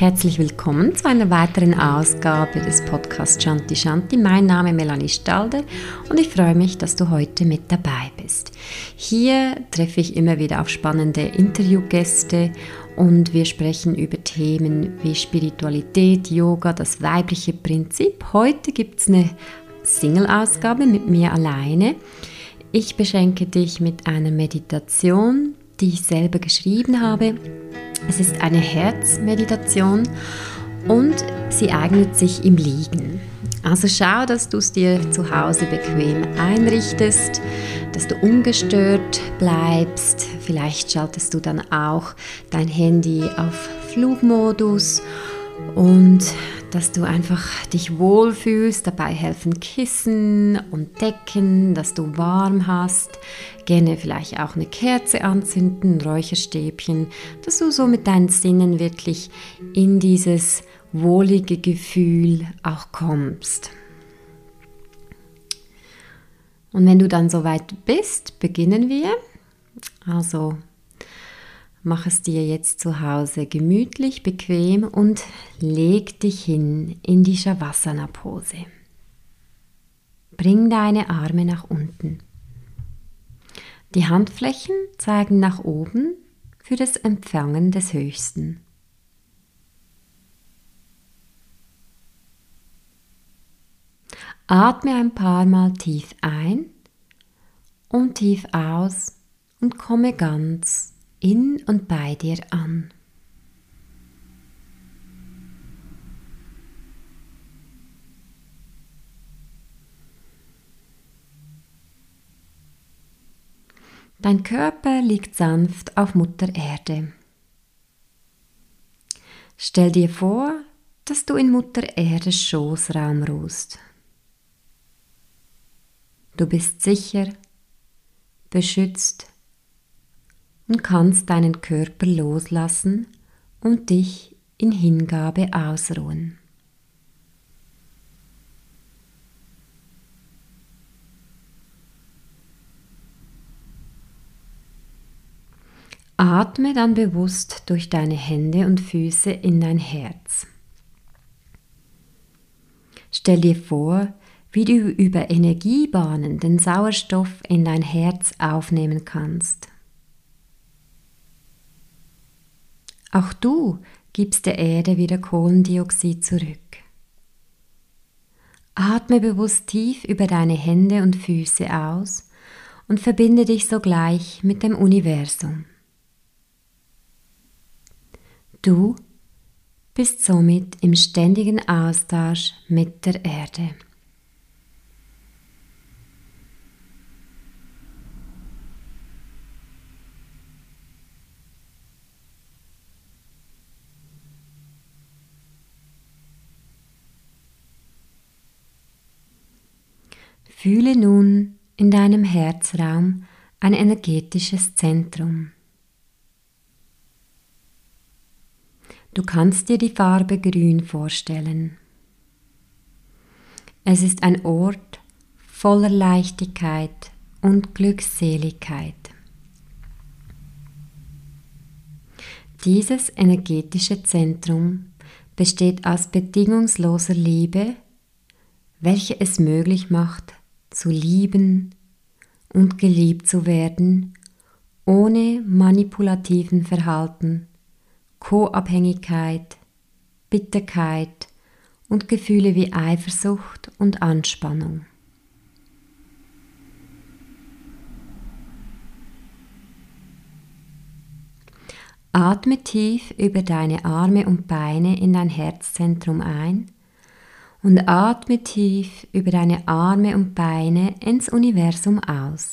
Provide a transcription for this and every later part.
Herzlich willkommen zu einer weiteren Ausgabe des Podcasts Shanti Shanti. Mein Name ist Melanie Stalder und ich freue mich, dass du heute mit dabei bist. Hier treffe ich immer wieder auf spannende Interviewgäste und wir sprechen über Themen wie Spiritualität, Yoga, das weibliche Prinzip. Heute gibt es eine Single-Ausgabe mit mir alleine. Ich beschenke dich mit einer Meditation, die ich selber geschrieben habe es ist eine Herzmeditation und sie eignet sich im Liegen. Also schau, dass du es dir zu Hause bequem einrichtest, dass du ungestört bleibst. Vielleicht schaltest du dann auch dein Handy auf Flugmodus und dass du einfach dich wohlfühlst. Dabei helfen Kissen und Decken, dass du warm hast. Gerne vielleicht auch eine Kerze anzünden, Räucherstäbchen, dass du so mit deinen Sinnen wirklich in dieses wohlige Gefühl auch kommst. Und wenn du dann soweit bist, beginnen wir. Also Mach es dir jetzt zu Hause gemütlich, bequem und leg dich hin in die Shavasana-Pose. Bring deine Arme nach unten. Die Handflächen zeigen nach oben für das Empfangen des Höchsten. Atme ein paar Mal tief ein und tief aus und komme ganz in und bei dir an. Dein Körper liegt sanft auf Mutter Erde. Stell dir vor, dass du in Mutter Erdes Schoßraum ruhst. Du bist sicher, beschützt und kannst deinen Körper loslassen und dich in Hingabe ausruhen. Atme dann bewusst durch deine Hände und Füße in dein Herz. Stell dir vor, wie du über Energiebahnen den Sauerstoff in dein Herz aufnehmen kannst. Auch du gibst der Erde wieder Kohlendioxid zurück. Atme bewusst tief über deine Hände und Füße aus und verbinde dich sogleich mit dem Universum. Du bist somit im ständigen Austausch mit der Erde. Fühle nun in deinem Herzraum ein energetisches Zentrum. Du kannst dir die Farbe Grün vorstellen. Es ist ein Ort voller Leichtigkeit und Glückseligkeit. Dieses energetische Zentrum besteht aus bedingungsloser Liebe, welche es möglich macht, zu lieben und geliebt zu werden, ohne manipulativen Verhalten, Co-Abhängigkeit, Bitterkeit und Gefühle wie Eifersucht und Anspannung. Atme tief über deine Arme und Beine in dein Herzzentrum ein und atme tief über deine Arme und Beine ins Universum aus.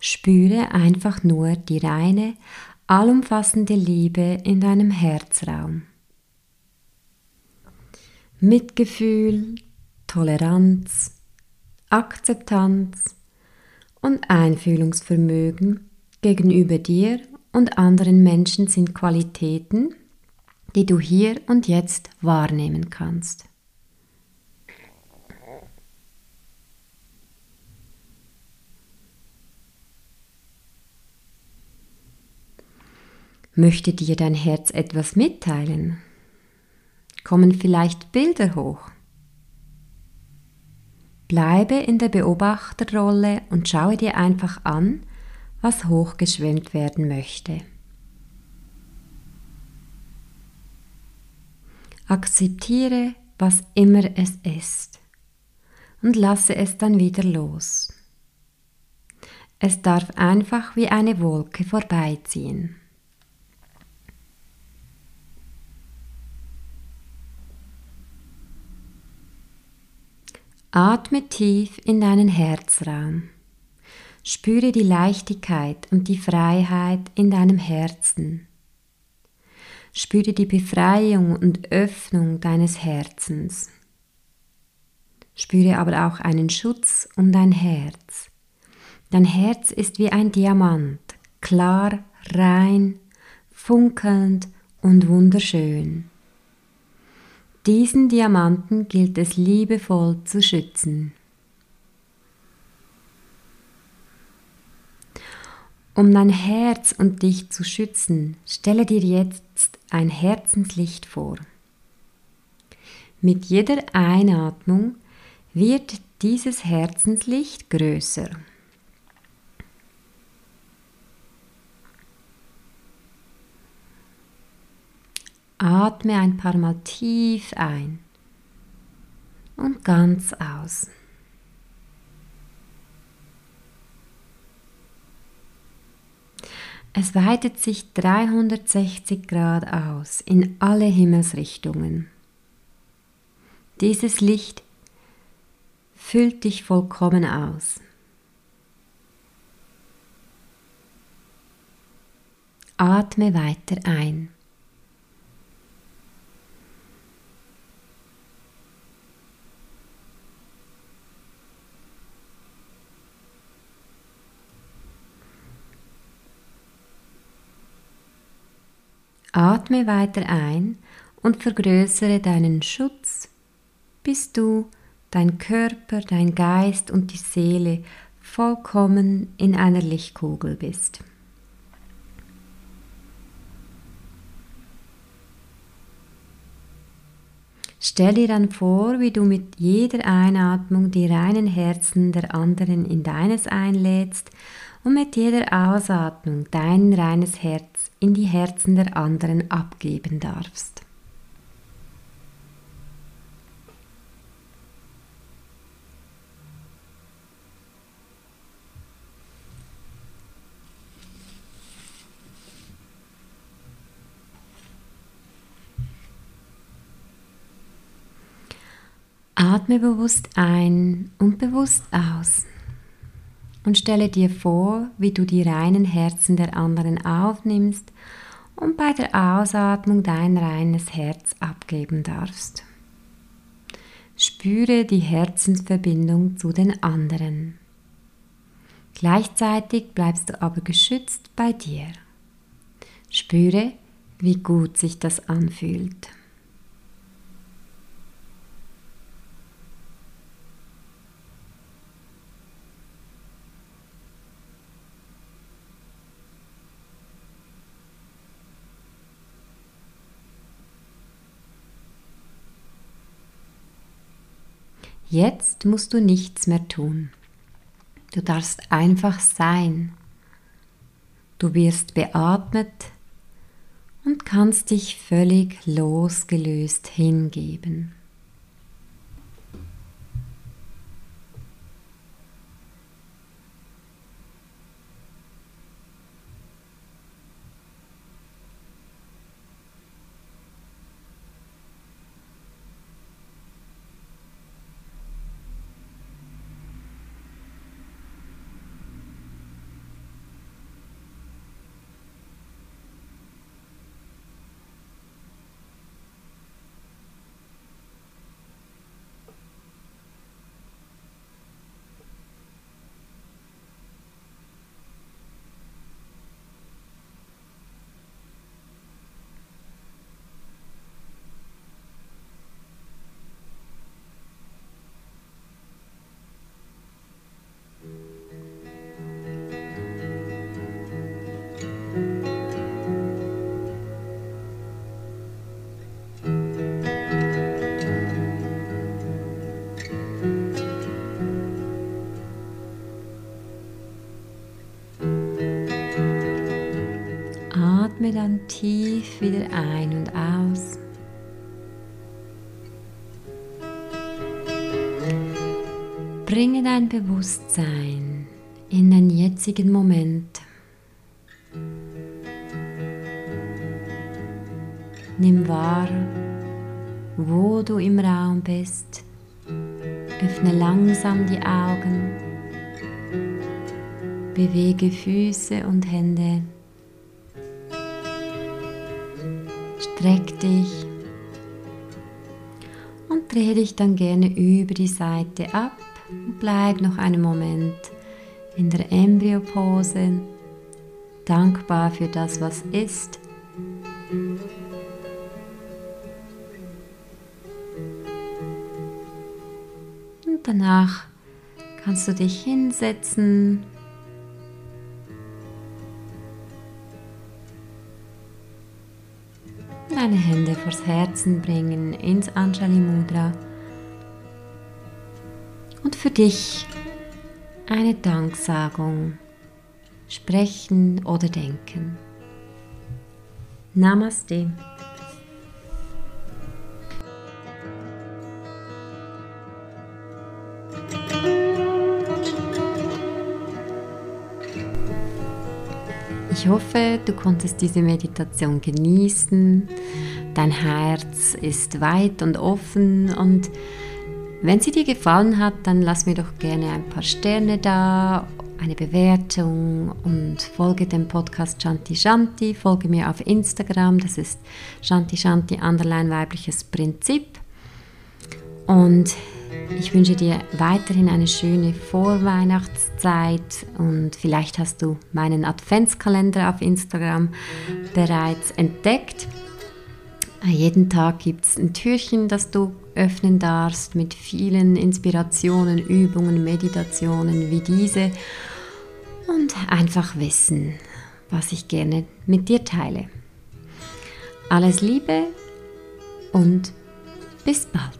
Spüre einfach nur die reine, allumfassende Liebe in deinem Herzraum. Mitgefühl, Toleranz, Akzeptanz und Einfühlungsvermögen gegenüber dir und anderen Menschen sind Qualitäten, die du hier und jetzt wahrnehmen kannst. Möchte dir dein Herz etwas mitteilen? Kommen vielleicht Bilder hoch? Bleibe in der Beobachterrolle und schaue dir einfach an, was hochgeschwemmt werden möchte. Akzeptiere, was immer es ist und lasse es dann wieder los. Es darf einfach wie eine Wolke vorbeiziehen. Atme tief in deinen Herzraum. Spüre die Leichtigkeit und die Freiheit in deinem Herzen. Spüre die Befreiung und Öffnung deines Herzens. Spüre aber auch einen Schutz um dein Herz. Dein Herz ist wie ein Diamant, klar, rein, funkelnd und wunderschön. Diesen Diamanten gilt es liebevoll zu schützen. Um dein Herz und dich zu schützen, stelle dir jetzt ein Herzenslicht vor. Mit jeder Einatmung wird dieses Herzenslicht größer. Atme ein paar Mal tief ein und ganz aus. Es weitet sich 360 Grad aus in alle Himmelsrichtungen. Dieses Licht füllt dich vollkommen aus. Atme weiter ein. Atme weiter ein und vergrößere deinen Schutz, bis du, dein Körper, dein Geist und die Seele vollkommen in einer Lichtkugel bist. Stell dir dann vor, wie du mit jeder Einatmung die reinen Herzen der anderen in deines einlädst und mit jeder Ausatmung dein reines Herz in die Herzen der anderen abgeben darfst. Atme bewusst ein und bewusst aus und stelle dir vor, wie du die reinen Herzen der anderen aufnimmst und bei der Ausatmung dein reines Herz abgeben darfst. Spüre die Herzensverbindung zu den anderen. Gleichzeitig bleibst du aber geschützt bei dir. Spüre, wie gut sich das anfühlt. Jetzt musst du nichts mehr tun. Du darfst einfach sein. Du wirst beatmet und kannst dich völlig losgelöst hingeben. Atme dann tief wieder ein und aus. Bringe dein Bewusstsein in den jetzigen Moment. Nimm wahr, wo du im Raum bist. Öffne langsam die Augen. Bewege Füße und Hände. Streck dich und drehe dich dann gerne über die Seite ab und bleib noch einen Moment in der Embryopose, dankbar für das, was ist. Und danach kannst du dich hinsetzen vors Herzen bringen, ins Anjali Mudra und für dich eine Danksagung sprechen oder denken. Namaste. Ich hoffe, du konntest diese Meditation genießen. Dein Herz ist weit und offen und wenn sie dir gefallen hat, dann lass mir doch gerne ein paar Sterne da, eine Bewertung und folge dem Podcast Shanti Shanti. Folge mir auf Instagram, das ist Shanti Shanti Underline weibliches Prinzip. Und ich wünsche dir weiterhin eine schöne Vorweihnachtszeit und vielleicht hast du meinen Adventskalender auf Instagram bereits entdeckt. Jeden Tag gibt es ein Türchen, das du öffnen darfst mit vielen Inspirationen, Übungen, Meditationen wie diese und einfach wissen, was ich gerne mit dir teile. Alles Liebe und bis bald.